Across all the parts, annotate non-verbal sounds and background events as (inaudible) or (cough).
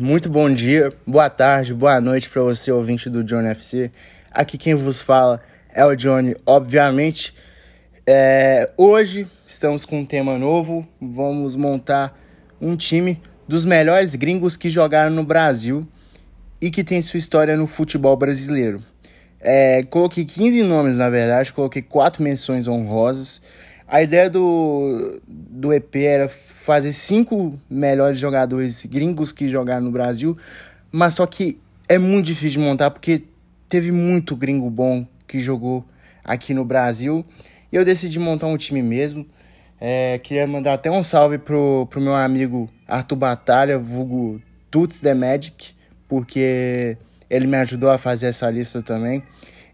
Muito bom dia, boa tarde, boa noite para você, ouvinte do Johnny FC. Aqui quem vos fala é o Johnny, obviamente. É, hoje estamos com um tema novo. Vamos montar um time dos melhores gringos que jogaram no Brasil e que tem sua história no futebol brasileiro. É, coloquei 15 nomes, na verdade, coloquei quatro menções honrosas. A ideia do, do EP era fazer cinco melhores jogadores gringos que jogaram no Brasil, mas só que é muito difícil de montar porque teve muito gringo bom que jogou aqui no Brasil e eu decidi montar um time mesmo. É, queria mandar até um salve pro, pro meu amigo Arthur Batalha, vulgo Tuts The Magic, porque ele me ajudou a fazer essa lista também.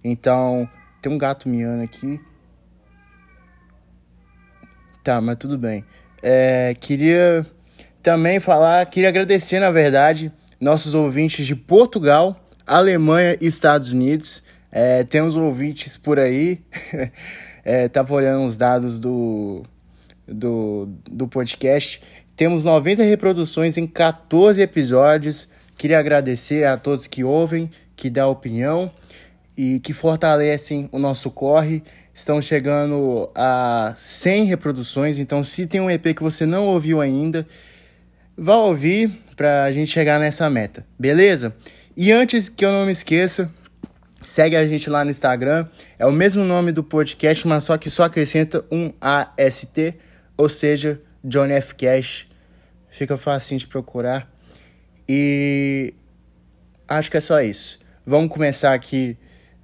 Então, tem um gato miando aqui. Tá, mas tudo bem. É, queria também falar, queria agradecer, na verdade, nossos ouvintes de Portugal, Alemanha e Estados Unidos. É, temos ouvintes por aí. (laughs) é, tava olhando os dados do, do, do podcast. Temos 90 reproduções em 14 episódios. Queria agradecer a todos que ouvem, que dão opinião e que fortalecem o nosso corre. Estão chegando a 100 reproduções, então se tem um EP que você não ouviu ainda, vá ouvir para a gente chegar nessa meta, beleza? E antes que eu não me esqueça, segue a gente lá no Instagram, é o mesmo nome do podcast, mas só que só acrescenta um AST, ou seja, Johnny F. Cash. Fica fácil de procurar. E acho que é só isso. Vamos começar aqui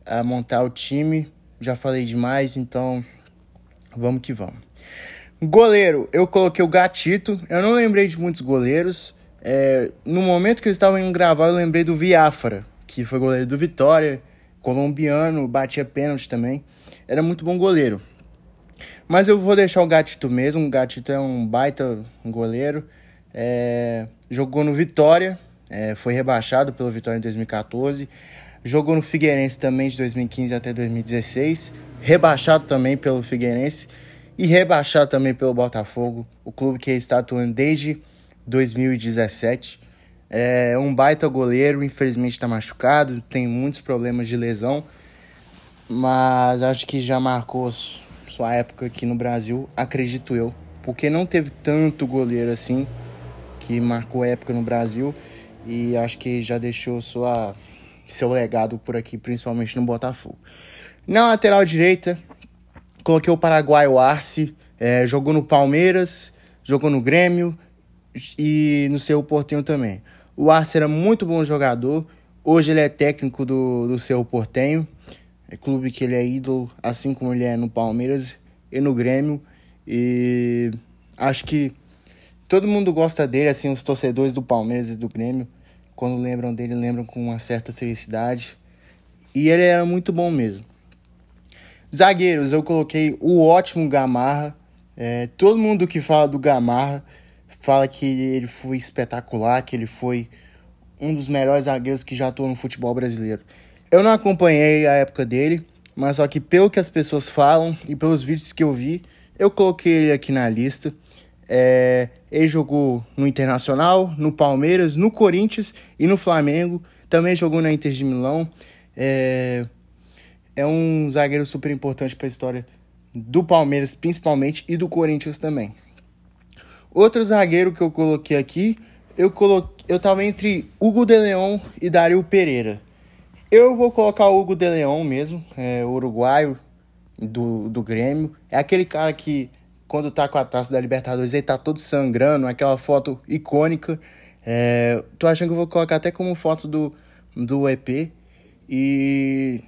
a montar o time. Já falei demais, então vamos que vamos. Goleiro, eu coloquei o Gatito. Eu não lembrei de muitos goleiros. É, no momento que eu estava indo gravar, eu lembrei do Viafra, que foi goleiro do Vitória, colombiano, batia pênalti também. Era muito bom goleiro. Mas eu vou deixar o Gatito mesmo. O Gatito é um baita goleiro. É, jogou no Vitória, é, foi rebaixado pelo Vitória em 2014. Jogou no Figueirense também de 2015 até 2016. Rebaixado também pelo Figueirense. E rebaixado também pelo Botafogo, o clube que está atuando desde 2017. É um baita goleiro, infelizmente está machucado, tem muitos problemas de lesão. Mas acho que já marcou sua época aqui no Brasil, acredito eu. Porque não teve tanto goleiro assim que marcou época no Brasil. E acho que já deixou sua seu legado por aqui, principalmente no Botafogo. Na lateral direita, coloquei o paraguaio Arce, é, jogou no Palmeiras, jogou no Grêmio e no seu Portenho também. O Arce era muito bom jogador, hoje ele é técnico do, do seu Portenho, é clube que ele é ídolo, assim como ele é no Palmeiras e no Grêmio. E acho que todo mundo gosta dele, assim, os torcedores do Palmeiras e do Grêmio quando lembram dele, lembram com uma certa felicidade. E ele era muito bom mesmo. Zagueiros, eu coloquei o ótimo Gamarra. É, todo mundo que fala do Gamarra fala que ele foi espetacular, que ele foi um dos melhores zagueiros que já atuou no futebol brasileiro. Eu não acompanhei a época dele, mas só que pelo que as pessoas falam e pelos vídeos que eu vi, eu coloquei ele aqui na lista. É, ele jogou no Internacional, no Palmeiras, no Corinthians e no Flamengo. Também jogou na Inter de Milão. É, é um zagueiro super importante para a história do Palmeiras, principalmente, e do Corinthians também. Outro zagueiro que eu coloquei aqui, eu coloquei, eu tava entre Hugo de Leon e Dario Pereira. Eu vou colocar o Hugo de Leon mesmo, é, uruguaio do, do Grêmio. É aquele cara que quando tá com a taça da Libertadores, ele tá todo sangrando, aquela foto icônica. É, tô achando que eu vou colocar até como foto do, do EP. E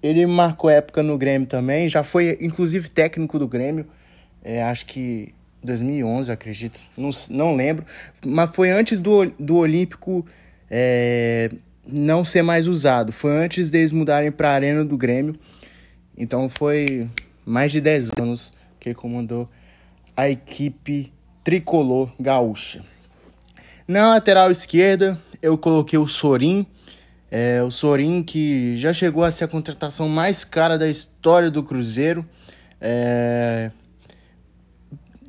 ele marcou época no Grêmio também, já foi inclusive técnico do Grêmio, é, acho que 2011, acredito, não, não lembro, mas foi antes do, do Olímpico é, não ser mais usado, foi antes deles mudarem para a Arena do Grêmio, então foi mais de 10 anos que comandou a equipe tricolor gaúcha. Na lateral esquerda, eu coloquei o Sorin. É, o Sorin que já chegou a ser a contratação mais cara da história do Cruzeiro. É,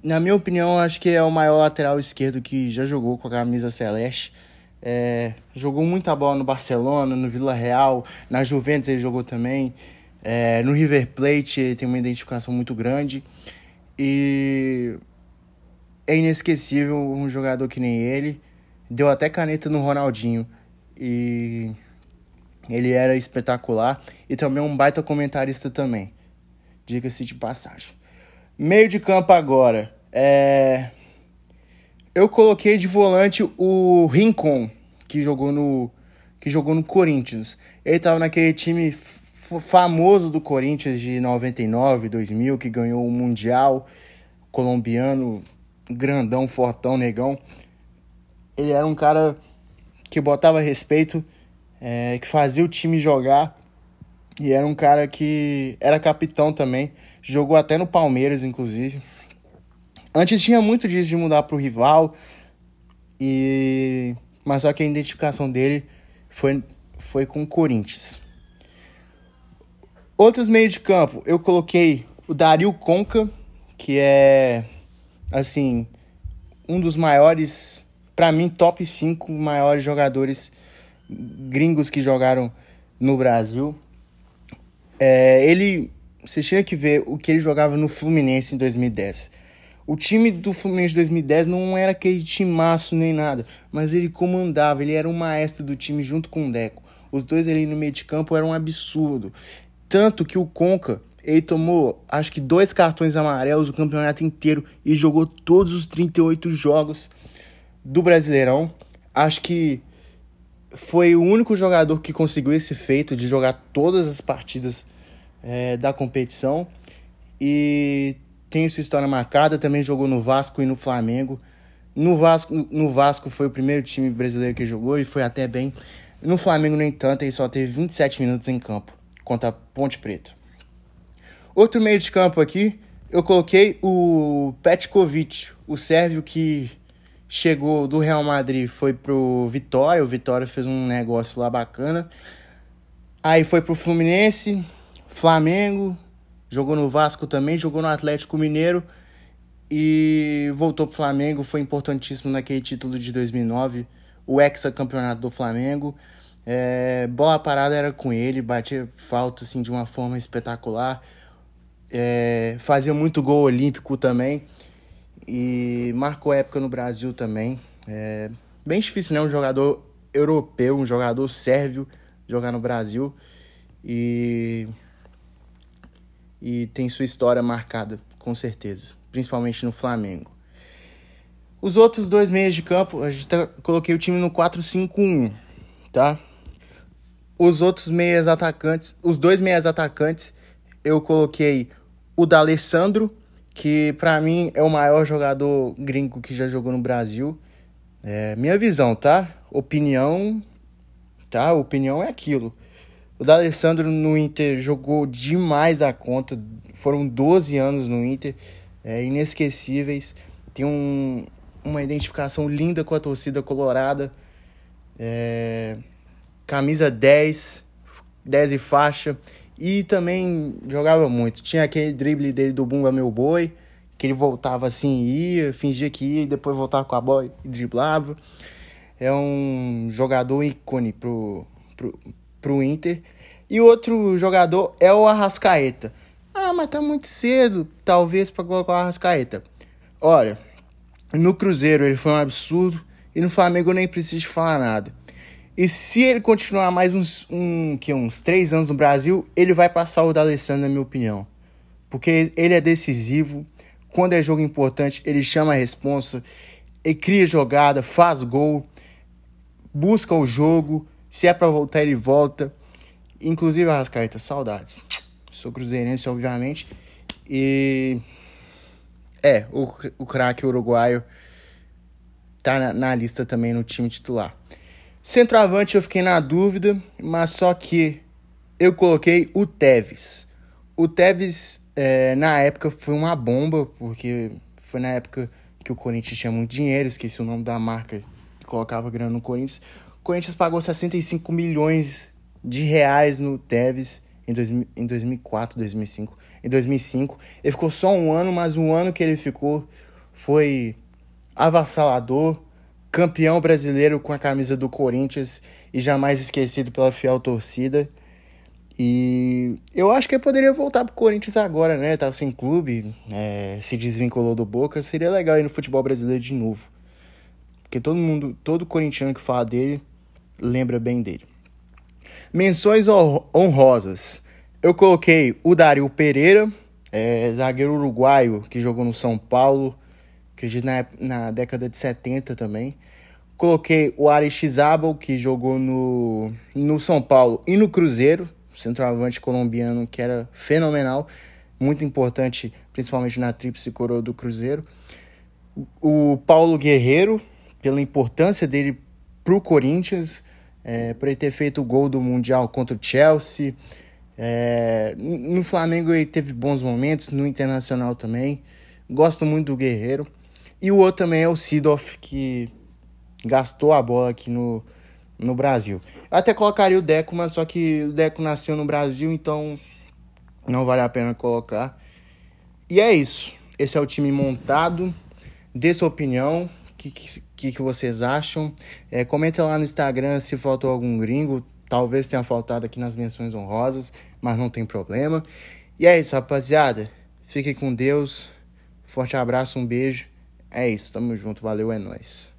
na minha opinião, acho que é o maior lateral esquerdo que já jogou com a camisa celeste. É, jogou muita bola no Barcelona, no Vila Real, na Juventus ele jogou também. É, no River Plate ele tem uma identificação muito grande. E é inesquecível um jogador que nem ele. Deu até caneta no Ronaldinho. E ele era espetacular. E também um baita comentarista também. Diga-se de passagem. Meio de campo agora. É... Eu coloquei de volante o Rincon, que jogou no que jogou no Corinthians. Ele estava naquele time famoso do Corinthians de 99, 2000, que ganhou o Mundial colombiano, grandão, fortão, negão. Ele era um cara que botava respeito, é, que fazia o time jogar. E era um cara que era capitão também. Jogou até no Palmeiras, inclusive. Antes tinha muito disso de mudar pro rival. E. Mas só que a identificação dele foi, foi com o Corinthians. Outros meios de campo, eu coloquei o Dario Conca, que é assim, um dos maiores, para mim, top 5 maiores jogadores gringos que jogaram no Brasil. É, ele, você tinha que ver o que ele jogava no Fluminense em 2010. O time do Fluminense de 2010 não era aquele timaço nem nada, mas ele comandava, ele era o maestro do time junto com o Deco. Os dois ali no meio de campo eram um absurdo. Tanto que o Conca, ele tomou acho que dois cartões amarelos o campeonato inteiro e jogou todos os 38 jogos do Brasileirão. Acho que foi o único jogador que conseguiu esse feito de jogar todas as partidas é, da competição. E tem sua história marcada, também jogou no Vasco e no Flamengo. No Vasco, no Vasco foi o primeiro time brasileiro que jogou e foi até bem. No Flamengo, no entanto, ele só teve 27 minutos em campo contra a Ponte Preta. Outro meio de campo aqui, eu coloquei o Petkovic, o sérvio que chegou do Real Madrid, foi pro Vitória, o Vitória fez um negócio lá bacana. Aí foi pro Fluminense, Flamengo, Jogou no Vasco também, jogou no Atlético Mineiro e voltou pro Flamengo. Foi importantíssimo naquele título de 2009, o ex-campeonato do Flamengo. É, bola parada era com ele, batia falta assim, de uma forma espetacular. É, fazia muito gol olímpico também e marcou época no Brasil também. É, bem difícil, né? Um jogador europeu, um jogador sérvio jogar no Brasil. E e tem sua história marcada, com certeza, principalmente no Flamengo. Os outros dois meias de campo, a gente tá, coloquei o time no 4-5-1, tá? Os outros meias atacantes, os dois meias atacantes, eu coloquei o D'Alessandro, que para mim é o maior jogador gringo que já jogou no Brasil. É minha visão, tá? Opinião, tá? Opinião é aquilo. O D'Alessandro no Inter jogou demais a conta. Foram 12 anos no Inter, é, inesquecíveis. Tem um, uma identificação linda com a torcida colorada. É, camisa 10, 10 e faixa. E também jogava muito. Tinha aquele drible dele do Bumba Meu Boi, que ele voltava assim e ia, fingia que ia, e depois voltava com a bola e driblava. É um jogador ícone pro, pro, pro Inter. E outro jogador é o Arrascaeta. Ah, mas tá muito cedo, talvez, para colocar o Arrascaeta. Olha, no Cruzeiro ele foi um absurdo e no Flamengo eu nem preciso falar nada. E se ele continuar mais uns, um, que, uns três anos no Brasil, ele vai passar o D'Alessandro, na minha opinião. Porque ele é decisivo, quando é jogo importante, ele chama a responsa, ele cria jogada, faz gol, busca o jogo, se é para voltar, ele volta. Inclusive, Arrascaeta, saudades. Sou cruzeirense, obviamente. E. É, o, o craque uruguaio tá na, na, lista também no time titular. Centroavante eu fiquei na dúvida, mas só que eu coloquei o Tevez. O Tevez, é, na época, foi uma bomba, porque foi na época que o Corinthians tinha muito dinheiro, esqueci o nome da marca que colocava grana no Corinthians. Corinthians pagou 65 milhões de reais no Tevez em, dois, em 2004, 2005. Em 2005, ele ficou só um ano, mas o ano que ele ficou foi avassalador, campeão brasileiro com a camisa do Corinthians e jamais esquecido pela fiel torcida. E eu acho que ele poderia voltar pro Corinthians agora, né? Tá sem clube, é, se desvinculou do Boca. Seria legal ir no futebol brasileiro de novo. Porque todo mundo, todo corintiano que fala dele, lembra bem dele. Menções honrosas. Eu coloquei o Dario Pereira, é, zagueiro uruguaio que jogou no São Paulo, acredito na, na década de 70 também. Coloquei o Aristizabal, que jogou no, no São Paulo e no Cruzeiro, centroavante colombiano que era fenomenal, muito importante, principalmente na tríplice coroa do Cruzeiro. O Paulo Guerreiro, pela importância dele para o Corinthians, é, por ele ter feito o gol do Mundial contra o Chelsea. É, no Flamengo ele teve bons momentos, no Internacional também. Gosto muito do Guerreiro. E o outro também é o Sidoff, que gastou a bola aqui no, no Brasil. Eu até colocaria o Deco, mas só que o Deco nasceu no Brasil, então não vale a pena colocar. E é isso. Esse é o time montado. Dê sua opinião. O que, que, que, vocês acham? É, comenta lá no Instagram se faltou algum gringo. Talvez tenha faltado aqui nas menções honrosas, mas não tem problema. E é isso, rapaziada. Fiquem com Deus. Forte abraço, um beijo. É isso, tamo junto. Valeu, é nóis.